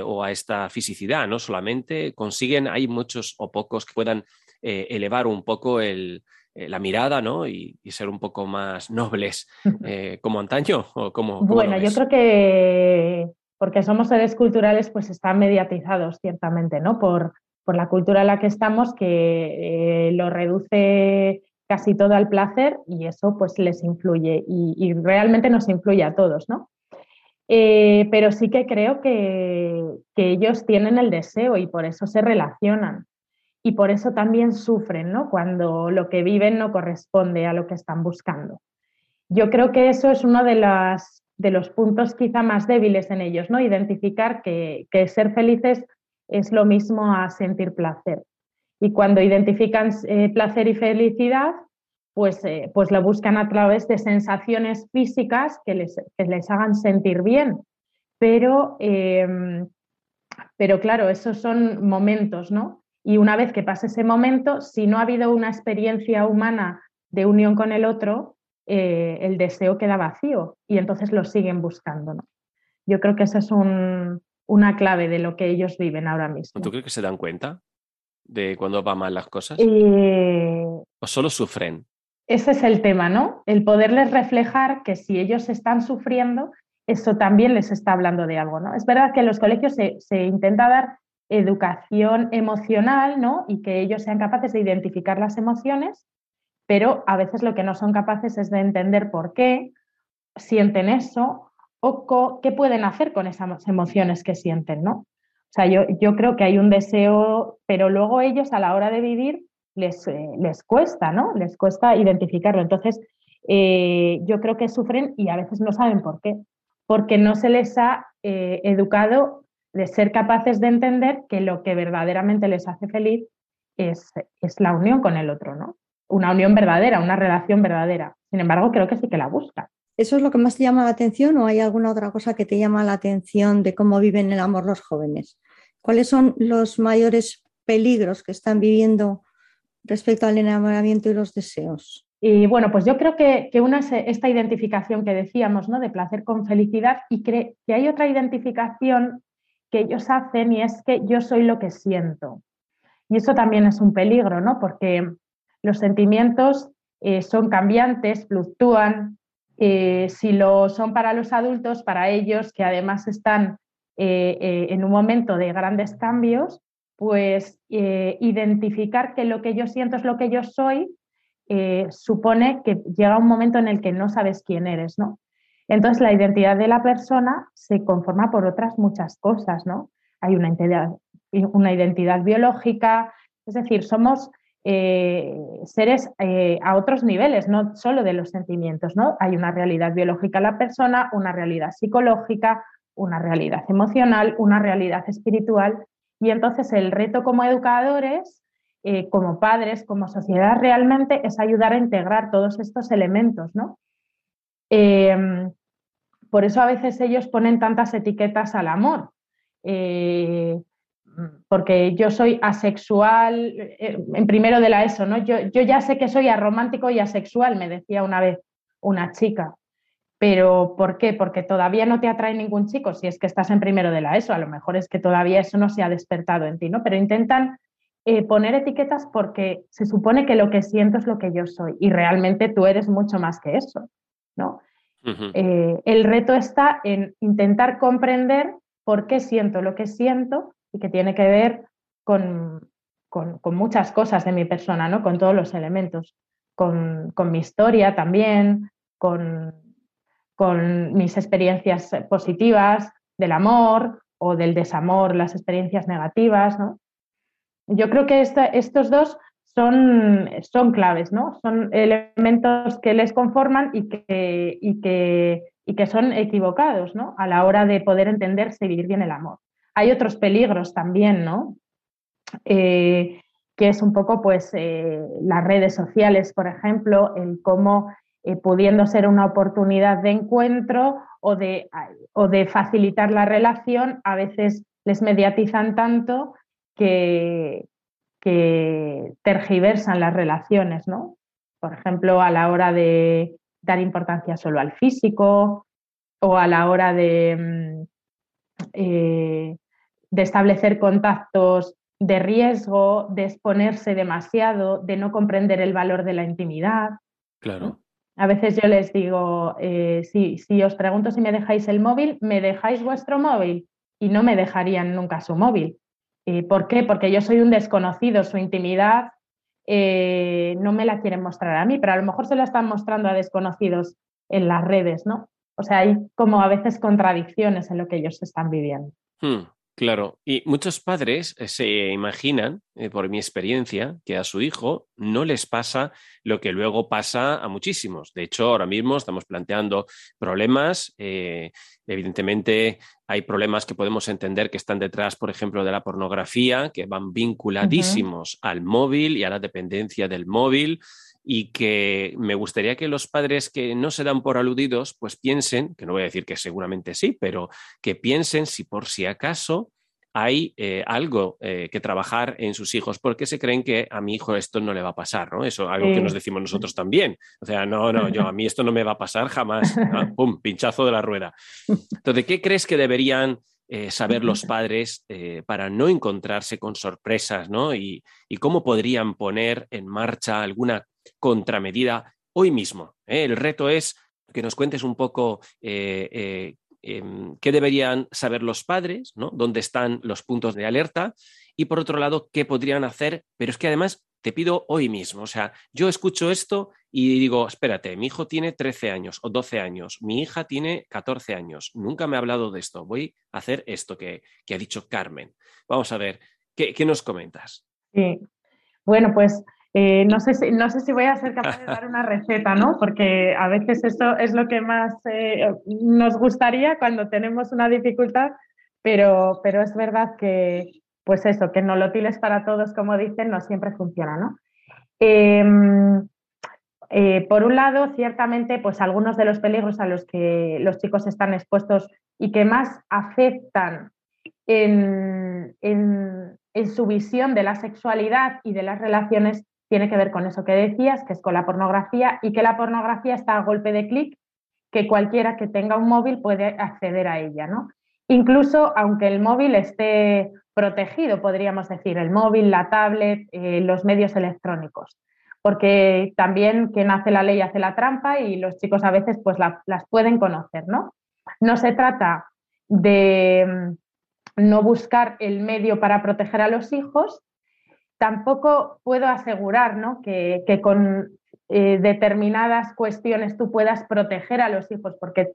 o a esta fisicidad? ¿No? Solamente consiguen, hay muchos o pocos que puedan elevar un poco la mirada ¿no? y, ser un poco más nobles como antaño? ¿o como bueno, yo creo que porque somos seres culturales, pues están mediatizados ciertamente, ¿no? Por, por la cultura en la que estamos, que eh, lo reduce casi todo al placer y eso pues les influye y, realmente nos influye a todos, ¿no? Eh, pero sí que creo que, que, ellos tienen el deseo y por eso se relacionan y por eso también sufren, ¿no? Cuando lo que viven no corresponde a lo que están buscando. Yo creo que eso es una de las de los puntos quizá más débiles en ellos, ¿no? Identificar que, ser felices es lo mismo a sentir placer. Y cuando identifican eh, placer y felicidad, pues, eh, pues lo buscan a través de sensaciones físicas que les, les hagan sentir bien. Pero, em, pero claro, esos son momentos, ¿no? Y una vez que pasa ese momento, si no ha habido una experiencia humana de unión con el otro, eh, el deseo queda vacío y entonces lo siguen buscando. ¿no? Yo creo que esa es una clave de lo que ellos viven ahora mismo. ¿Tú crees que se dan cuenta de cuando van mal las cosas? Eh, ¿O solo sufren? Ese es el tema, ¿no? El poderles reflejar que si ellos están sufriendo, eso también les está hablando de algo, ¿no? Es verdad que en los colegios se, se intenta dar educación emocional, ¿no? Y que ellos sean capaces de identificar las emociones, pero a veces lo que no son capaces es de entender por qué sienten eso o qué pueden hacer con esas emociones que sienten, ¿no? O sea, yo, yo creo que hay un deseo, pero luego ellos a la hora de vivir les, eh, les cuesta, ¿no? Les cuesta identificarlo. Entonces, eh, yo creo que sufren y a veces no saben por qué, porque no se les ha eh, educado de ser capaces de entender que lo que verdaderamente les hace feliz es, es la unión con el otro, ¿no? una unión verdadera, una relación verdadera. Sin embargo, creo que sí que la busca. ¿Eso es lo que más te llama la atención o hay alguna otra cosa que te llama la atención de cómo viven el amor los jóvenes? ¿Cuáles son los mayores peligros que están viviendo respecto al enamoramiento y los deseos? Y bueno, pues yo creo que, una es esta identificación que decíamos, ¿no? De placer con felicidad y que hay otra identificación que ellos hacen y es que yo soy lo que siento. Y eso también es un peligro, ¿no? Porque los sentimientos eh, son cambiantes, fluctúan. Eh, si lo son para los adultos, para ellos que además están eh, en un momento de grandes cambios, pues identificar que lo que yo siento es lo que yo soy supone que llega un momento en el que no sabes quién eres, ¿no? Entonces, la identidad de la persona se conforma por otras muchas cosas, ¿no? Hay una identidad, biológica, es decir, somos eh, seres eh, a otros niveles, no solo de los sentimientos, ¿no? Hay una realidad biológica la persona, una realidad psicológica, una realidad emocional, una realidad espiritual. Y entonces el reto como educadores, eh, como padres, como sociedad, realmente es ayudar a integrar todos estos elementos, ¿no? Em, por eso a veces ellos ponen tantas etiquetas al amor. Eh, porque yo soy asexual, eh, en primero de la ESO, ¿no? Yo, yo ya sé que soy aromántico y asexual, me decía una vez una chica. Pero ¿por qué? Porque todavía no te atrae ningún chico si es que estás en primero de la ESO. A lo mejor es que todavía eso no se ha despertado en ti, ¿no? Pero intentan eh, poner etiquetas porque se supone que lo que siento es lo que yo soy y realmente tú eres mucho más que eso, ¿no? Eh, el reto está en intentar comprender por qué siento lo que siento y que tiene que ver con, con, muchas cosas de mi persona, ¿no? Con todos los elementos, con, con mi historia también, con, con mis experiencias positivas del amor o del desamor, las experiencias negativas, ¿no? Yo creo que estos dos son, son claves, ¿no? Son elementos que les conforman y que, y que, y que son equivocados, ¿no? A la hora de poder entenderse y vivir bien el amor. Hay otros peligros también, ¿no? Eh, que es un poco, pues, eh, las redes sociales, por ejemplo, el cómo eh, pudiendo ser una oportunidad de encuentro o de, o de facilitar la relación, a veces les mediatizan tanto que, que tergiversan las relaciones, ¿no? Por ejemplo, a la hora de dar importancia solo al físico o a la hora de, mm, eh, de establecer contactos de riesgo, de exponerse demasiado, de no comprender el valor de la intimidad. Claro. A veces yo les digo, eh, si, si os pregunto si me dejáis el móvil, me dejáis vuestro móvil y no me dejarían nunca su móvil. ¿Por qué? Porque yo soy un desconocido, su intimidad eh, no me la quieren mostrar a mí, pero a lo mejor se la están mostrando a desconocidos en las redes, ¿no? O sea, hay como a veces contradicciones en lo que ellos están viviendo. Hmm. Claro, y muchos padres eh, se imaginan, eh, por mi experiencia, que a su hijo no les pasa lo que luego pasa a muchísimos. De hecho, ahora mismo estamos planteando problemas. Eh, evidentemente, hay problemas que podemos entender que están detrás, por ejemplo, de la pornografía, que van vinculadísimos al móvil y a la dependencia del móvil y que me gustaría que los padres que no se dan por aludidos, pues piensen, que no voy a decir que seguramente sí, pero que piensen si por si acaso hay eh, algo eh, que trabajar en sus hijos, porque se creen que a mi hijo esto no le va a pasar, ¿no? Eso algo que nos decimos nosotros también. O sea, no, no, yo a mí esto no me va a pasar jamás. ¡Pum! Pinchazo de la rueda. Entonces, ¿qué crees que deberían eh, saber los padres para no encontrarse con sorpresas, ¿no? Y, y, cómo podrían poner en marcha alguna contramedida hoy mismo. ¿eh? El reto es que nos cuentes un poco eh, eh, em, qué deberían saber los padres, ¿no? dónde están los puntos de alerta y por otro lado, qué podrían hacer, pero es que además te pido hoy mismo, o sea, yo escucho esto y digo, espérate, mi hijo tiene 13 años o 12 años, mi hija tiene 14 años, nunca me ha hablado de esto, voy a hacer esto que, ha dicho Carmen. Vamos a ver, ¿qué, qué nos comentas? Sí, bueno, pues eh, no, sé si, no sé si voy a ser capaz de dar una receta, ¿no? Porque a veces eso es lo que más eh, nos gustaría cuando tenemos una dificultad, pero, pero es verdad que, pues eso, que no lo tiles para todos, como dicen, no siempre funciona, ¿no? Em, eh, por un lado, ciertamente, pues algunos de los peligros a los que los chicos están expuestos y que más afectan en, en, en su visión de la sexualidad y de las relaciones tiene que ver con eso que decías, que es con la pornografía y que la pornografía está a golpe de clic, que cualquiera que tenga un móvil puede acceder a ella, ¿no? Incluso aunque el móvil esté protegido, podríamos decir, el móvil, la tablet, eh, los medios electrónicos. Porque también quien hace la ley hace la trampa y los chicos a veces pues las pueden conocer, ¿no? No se trata de mm, no buscar el medio para proteger a los hijos, tampoco puedo asegurar que, con eh, determinadas cuestiones tú puedas proteger a los hijos, porque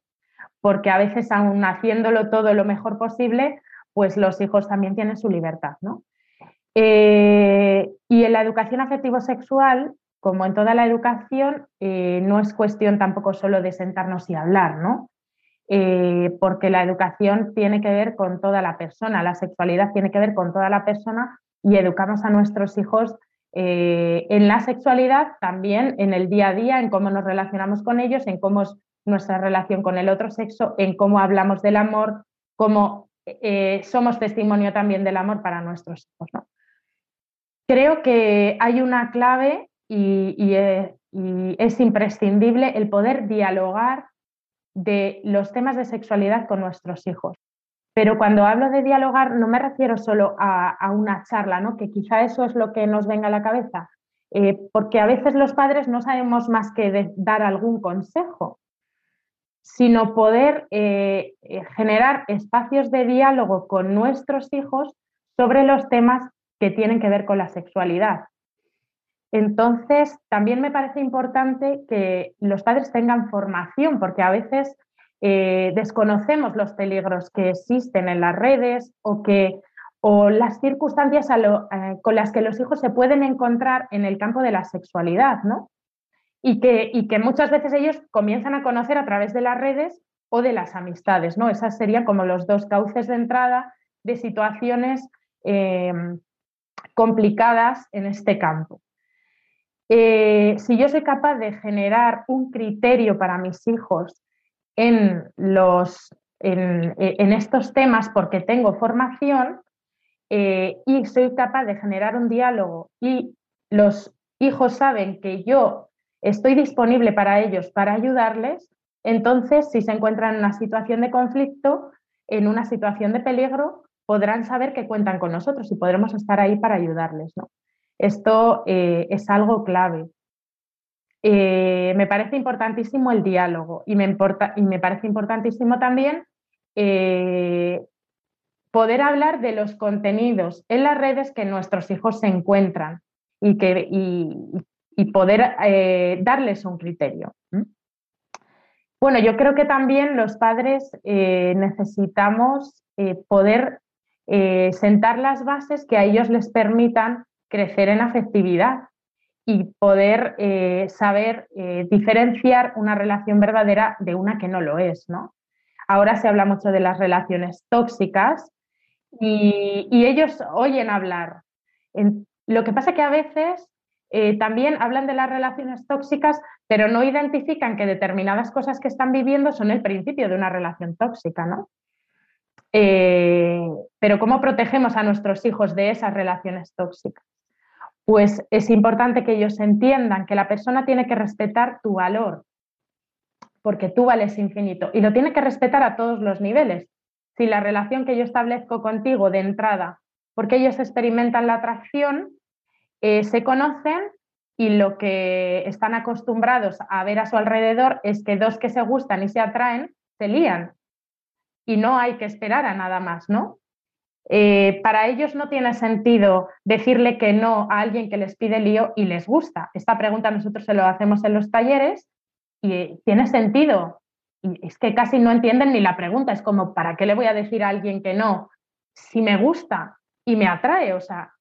porque a veces aún haciéndolo todo lo mejor posible, pues los hijos también tienen su libertad, ¿no? Eh, y en la educación afectivo-sexual, como en toda la educación, eh, no es cuestión tampoco solo de sentarnos y hablar, ¿no? Porque la educación tiene que ver con toda la persona, la sexualidad tiene que ver con toda la persona y educamos a nuestros hijos en la sexualidad, también en el día a día, en cómo nos relacionamos con ellos, en cómo es nuestra relación con el otro sexo, en cómo hablamos del amor, cómo somos testimonio también del amor para nuestros hijos. ¿no? Creo que hay una clave eh, y, es imprescindible el poder dialogar de los temas de sexualidad con nuestros hijos. Pero cuando hablo de dialogar no me refiero solo a, una charla, ¿no? que quizá eso es lo que nos venga a la cabeza, eh, porque a veces los padres no sabemos más que dar algún consejo, sino poder eh, generar espacios de diálogo con nuestros hijos sobre los temas que tienen que ver con la sexualidad. Entonces, también me parece importante que los padres tengan formación, porque a veces eh, desconocemos los peligros que existen en las redes o, que, o las circunstancias eh, con las que los hijos se pueden encontrar en el campo de la sexualidad, ¿no? Y que, y que muchas veces ellos comienzan a conocer a través de las redes o de las amistades, ¿no? Esas serían como los dos cauces de entrada de situaciones eh, complicadas en este campo. Si yo soy capaz de generar un criterio para mis hijos en, los, en, estos temas porque tengo formación eh, y soy capaz de generar un diálogo y los hijos saben que yo estoy disponible para ellos para ayudarles, entonces si se encuentran en una situación de conflicto, en una situación de peligro, podrán saber que cuentan con nosotros y podremos estar ahí para ayudarles. ¿no? Esto eh, es algo clave. Eh, me parece importantísimo el diálogo y me, importa, y me parece importantísimo también eh, poder hablar de los contenidos en las redes que nuestros hijos se encuentran y, que, y poder darles un criterio. Bueno, yo creo que también los padres necesitamos poder eh, sentar las bases que a ellos les permitan crecer en afectividad y poder eh, saber eh, diferenciar una relación verdadera de una que no lo es. ¿no? Ahora se habla mucho de las relaciones tóxicas y, ellos oyen hablar. lo que pasa que a veces también hablan de las relaciones tóxicas, pero no identifican que determinadas cosas que están viviendo son el principio de una relación tóxica, ¿no? Eh, pero ¿cómo protegemos a nuestros hijos de esas relaciones tóxicas? Pues es importante que ellos entiendan que la persona tiene que respetar tu valor, porque tú vales infinito, y lo tiene que respetar a todos los niveles. Si la relación que yo establezco contigo de entrada, porque ellos experimentan la atracción, eh, se conocen y lo que están acostumbrados a ver a su alrededor es que dos que se gustan y se atraen se lían y no hay que esperar a nada más, ¿no? Eh, para ellos no tiene sentido decirle que no a alguien que les pide lío y les gusta. Esta pregunta nosotros se lo hacemos en los talleres y tiene sentido. Y es que casi no entienden ni la pregunta. Es como, ¿para qué le voy a decir a alguien que no si me gusta y me atrae? O sea,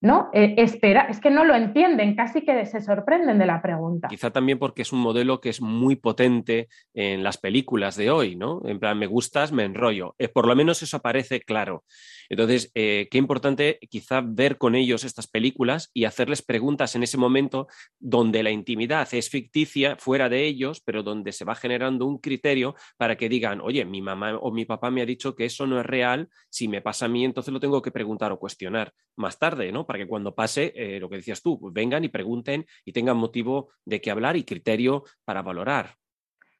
¿no? Eh, espera, es que no lo entienden, casi que se sorprenden de la pregunta. Quizá también porque es un modelo que es muy potente en las películas de hoy, ¿no? En plan, me gustas, me enrollo. Eh, por lo menos eso aparece claro. Entonces, eh, qué importante quizá ver con ellos estas películas y hacerles preguntas en ese momento donde la intimidad es ficticia, fuera de ellos, pero donde se va generando un criterio para que digan, oye, mi mamá o mi papá me ha dicho que eso no es real, si me pasa a mí, entonces lo tengo que preguntar o cuestionar más tarde, ¿no? Para que cuando pase, eh, lo que decías tú, pues vengan y pregunten y tengan motivo de qué hablar y criterio para valorar.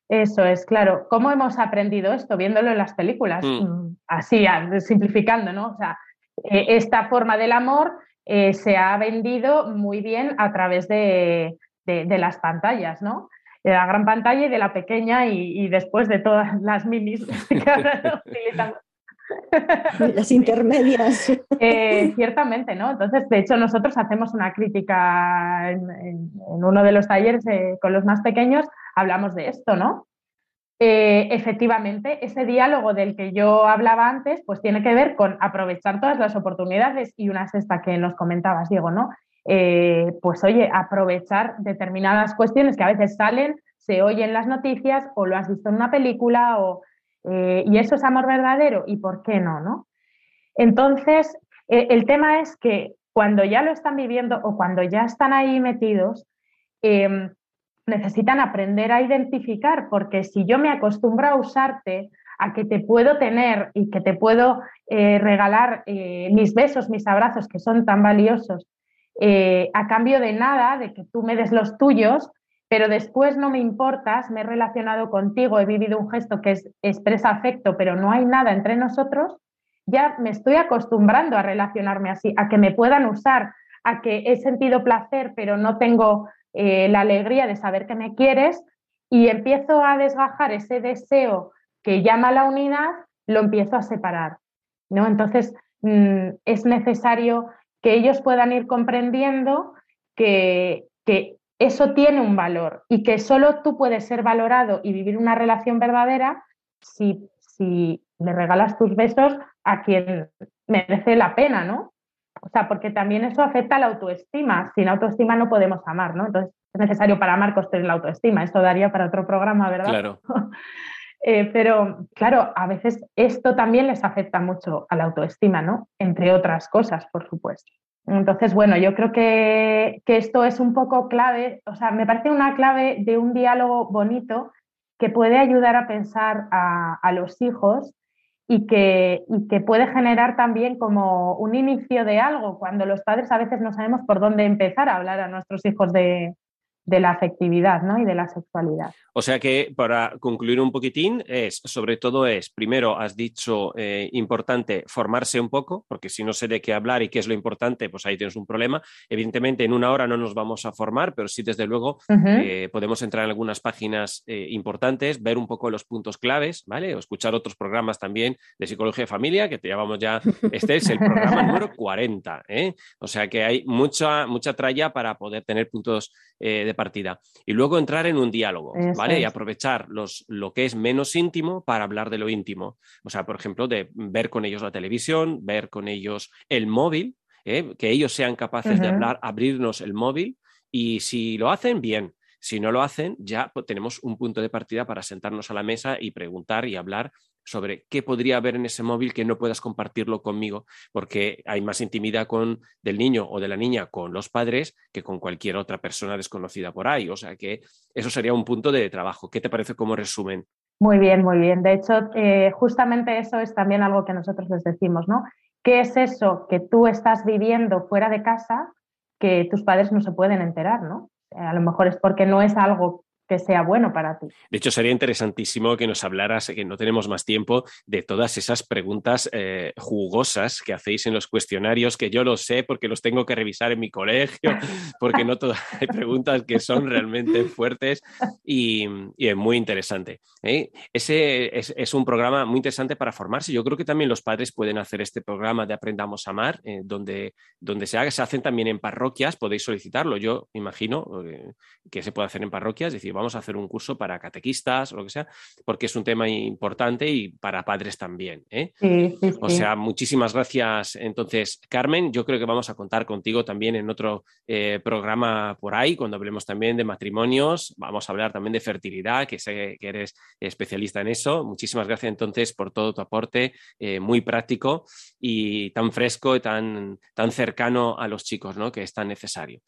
Eso es, claro. ¿Cómo hemos aprendido esto? Viéndolo en las películas, mm. Mm, así, simplificando, ¿no? O sea, eh, esta forma del amor eh, se ha vendido muy bien a través de, las pantallas, ¿no? De la gran pantalla y de la pequeña y, después de todas las minis Las intermedias. Eh, ciertamente, ¿no? Entonces, de hecho, nosotros hacemos una crítica en, uno de los talleres con los más pequeños hablamos de esto, ¿no? eh, efectivamente, ese diálogo del que yo hablaba antes, pues tiene que ver con aprovechar todas las oportunidades y una sexta que nos comentabas, Diego, ¿no? Eh, pues oye, aprovechar determinadas cuestiones que a veces salen, se oyen las noticias o lo has visto en una película o, eh, y eso es amor verdadero y por qué no, ¿no? Entonces, el tema es que cuando ya lo están viviendo o cuando ya están ahí metidos, em, necesitan aprender a identificar, porque si yo me acostumbro a usarte, a que te puedo tener y que te puedo eh, regalar eh, mis besos, mis abrazos, que son tan valiosos, eh, a cambio de nada, de que tú me des los tuyos, pero después no me importas, me he relacionado contigo, he vivido un gesto que es, expresa afecto, pero no hay nada entre nosotros, ya me estoy acostumbrando a relacionarme así, a que me puedan usar, a que he sentido placer, pero no tengo eh, la alegría de saber que me quieres y empiezo a desgajar ese deseo que llama a la unidad, lo empiezo a separar. ¿no? Entonces, mm, es necesario que ellos puedan ir comprendiendo que, que eso tiene un valor y que solo tú puedes ser valorado y vivir una relación verdadera si, si le regalas tus besos a quien merece la pena, ¿no? O sea, porque también eso afecta a la autoestima. Sin autoestima no podemos amar, ¿no? Entonces es necesario para amar construir la autoestima. Esto daría para otro programa, ¿verdad? Claro. Eh, pero claro, a veces esto también les afecta mucho a la autoestima, ¿no? Entre otras cosas, por supuesto. Entonces, bueno, yo creo que, que esto es un poco clave, o sea, me parece una clave de un diálogo bonito que puede ayudar a pensar a, a los hijos y que, y que puede generar también como un inicio de algo, cuando los padres a veces no sabemos por dónde empezar a hablar a nuestros hijos de, de la afectividad ¿no? y de la sexualidad. O sea que para concluir un poquitín, es sobre todo es, primero has dicho eh, importante formarse un poco, porque si no sé de qué hablar y qué es lo importante, pues ahí tienes un problema. Evidentemente en una hora no nos vamos a formar, pero sí desde luego eh, podemos entrar en algunas páginas eh, importantes, ver un poco los puntos claves, ¿vale? O escuchar otros programas también de psicología de familia, que te llamamos ya, este es el programa número 40, ¿eh? O sea que hay mucha, mucha tralla para poder tener puntos de partida. Y luego entrar en un diálogo, Eso ¿vale? Y aprovechar los, lo que es menos íntimo para hablar de lo íntimo. O sea, por ejemplo, de ver con ellos la televisión, ver con ellos el móvil, ¿eh? que ellos sean capaces de hablar, abrirnos el móvil y si lo hacen, bien. Si no lo hacen, ya tenemos un punto de partida para sentarnos a la mesa y preguntar y hablar sobre qué podría haber en ese móvil que no puedas compartirlo conmigo, porque hay más intimidad con, del niño o de la niña con los padres que con cualquier otra persona desconocida por ahí. O sea que eso sería un punto de trabajo. ¿Qué te parece como resumen? Muy bien, muy bien. De hecho, eh, justamente eso es también algo que nosotros les decimos, ¿no? ¿Qué es eso que tú estás viviendo fuera de casa que tus padres no se pueden enterar, ¿no? Eh, a lo mejor es porque no es algo que sea bueno para ti. De hecho, sería interesantísimo que nos hablaras, que no tenemos más tiempo, de todas esas preguntas eh, jugosas que hacéis en los cuestionarios, que yo lo sé porque los tengo que revisar en mi colegio, porque no todas hay preguntas que son realmente fuertes y, y es muy interesante. ¿eh? Ese es, es, un programa muy interesante para formarse. Yo creo que también los padres pueden hacer este programa de Aprendamos a Amar, eh, donde, donde se haga, se hacen también en parroquias, podéis solicitarlo. Yo imagino eh, que se puede hacer en parroquias, es decir, vamos a hacer un curso para catequistas o lo que sea, porque es un tema importante y para padres también. ¿eh? Sí, sí, sí. O sea, muchísimas gracias. Entonces, Carmen, yo creo que vamos a contar contigo también en otro eh, programa por ahí, cuando hablemos también de matrimonios. Vamos a hablar también de fertilidad, que sé que eres especialista en eso. Muchísimas gracias entonces por todo tu aporte, eh, muy práctico y tan fresco y tan, tan cercano a los chicos, ¿no? que es tan necesario.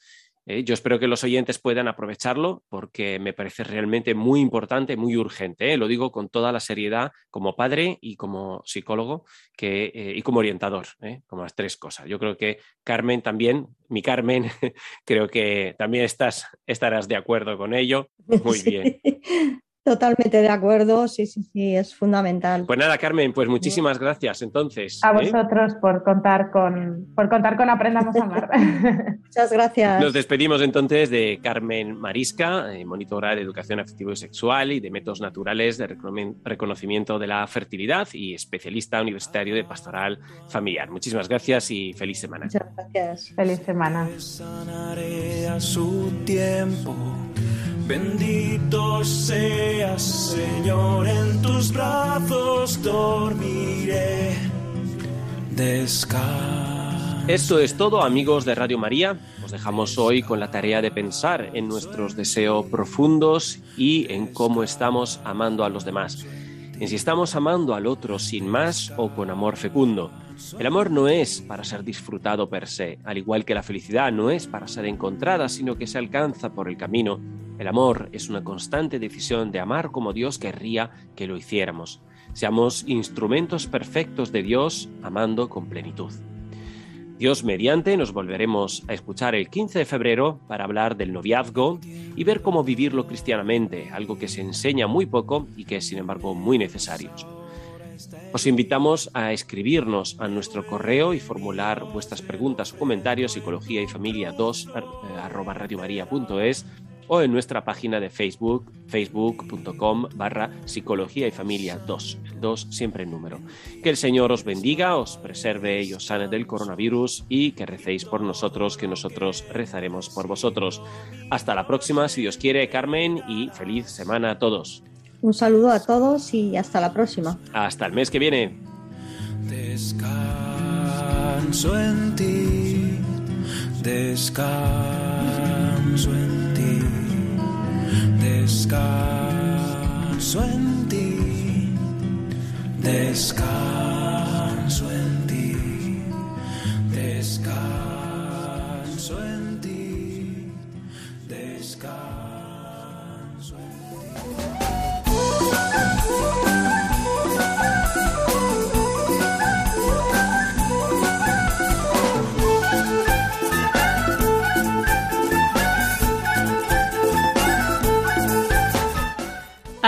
Eh, yo espero que los oyentes puedan aprovecharlo porque me parece realmente muy importante, muy urgente. ¿eh? Lo digo con toda la seriedad como padre y como psicólogo que, eh, y como orientador, como las tres cosas. Yo creo que Carmen también, mi Carmen, creo que también estás, estarás de acuerdo con ello. Muy Sí, bien. Totalmente de acuerdo, sí, sí, sí, es fundamental. Pues nada, Carmen, pues muchísimas gracias entonces. A ¿eh? vosotros por contar con, por contar con Aprendamos a Amar. Muchas gracias. Nos despedimos entonces de Carmen Marisca, eh, monitora de educación afectivo y sexual y de métodos naturales de recono- reconocimiento de la fertilidad y especialista universitario de pastoral familiar. Muchísimas gracias y feliz semana. Muchas gracias. Feliz semana. sanaré a su tiempo. Bendito seas, Señor, en tus brazos dormiré. Esto es todo, amigos de Radio María. Os dejamos hoy con la tarea de pensar en nuestros deseos profundos y en cómo estamos amando a los demás. En si estamos amando al otro sin más o con amor fecundo. El amor no es para ser disfrutado per se, al igual que la felicidad no es para ser encontrada, sino que se alcanza por el camino. El amor es una constante decisión de amar como Dios querría que lo hiciéramos. Seamos instrumentos perfectos de Dios, amando con plenitud. Dios mediante nos volveremos a escuchar el 15 de febrero para hablar del noviazgo y ver cómo vivirlo cristianamente, algo que se enseña muy poco y que es sin embargo muy necesario. Os invitamos a escribirnos a nuestro correo y formular vuestras preguntas o comentarios psicología y familia 2 arroba radiomaria.es o en nuestra página de Facebook, facebook.com barra psicología y familia 2, 2 siempre en número. Que el Señor os bendiga, os preserve y os sane del coronavirus y que recéis por nosotros, que nosotros rezaremos por vosotros. Hasta la próxima, si Dios quiere, Carmen, y feliz semana a todos. Un saludo a todos y hasta la próxima. Hasta el mes que viene. Descanso en ti, descanso en ti, descanso en ti, descanso en ti, descanso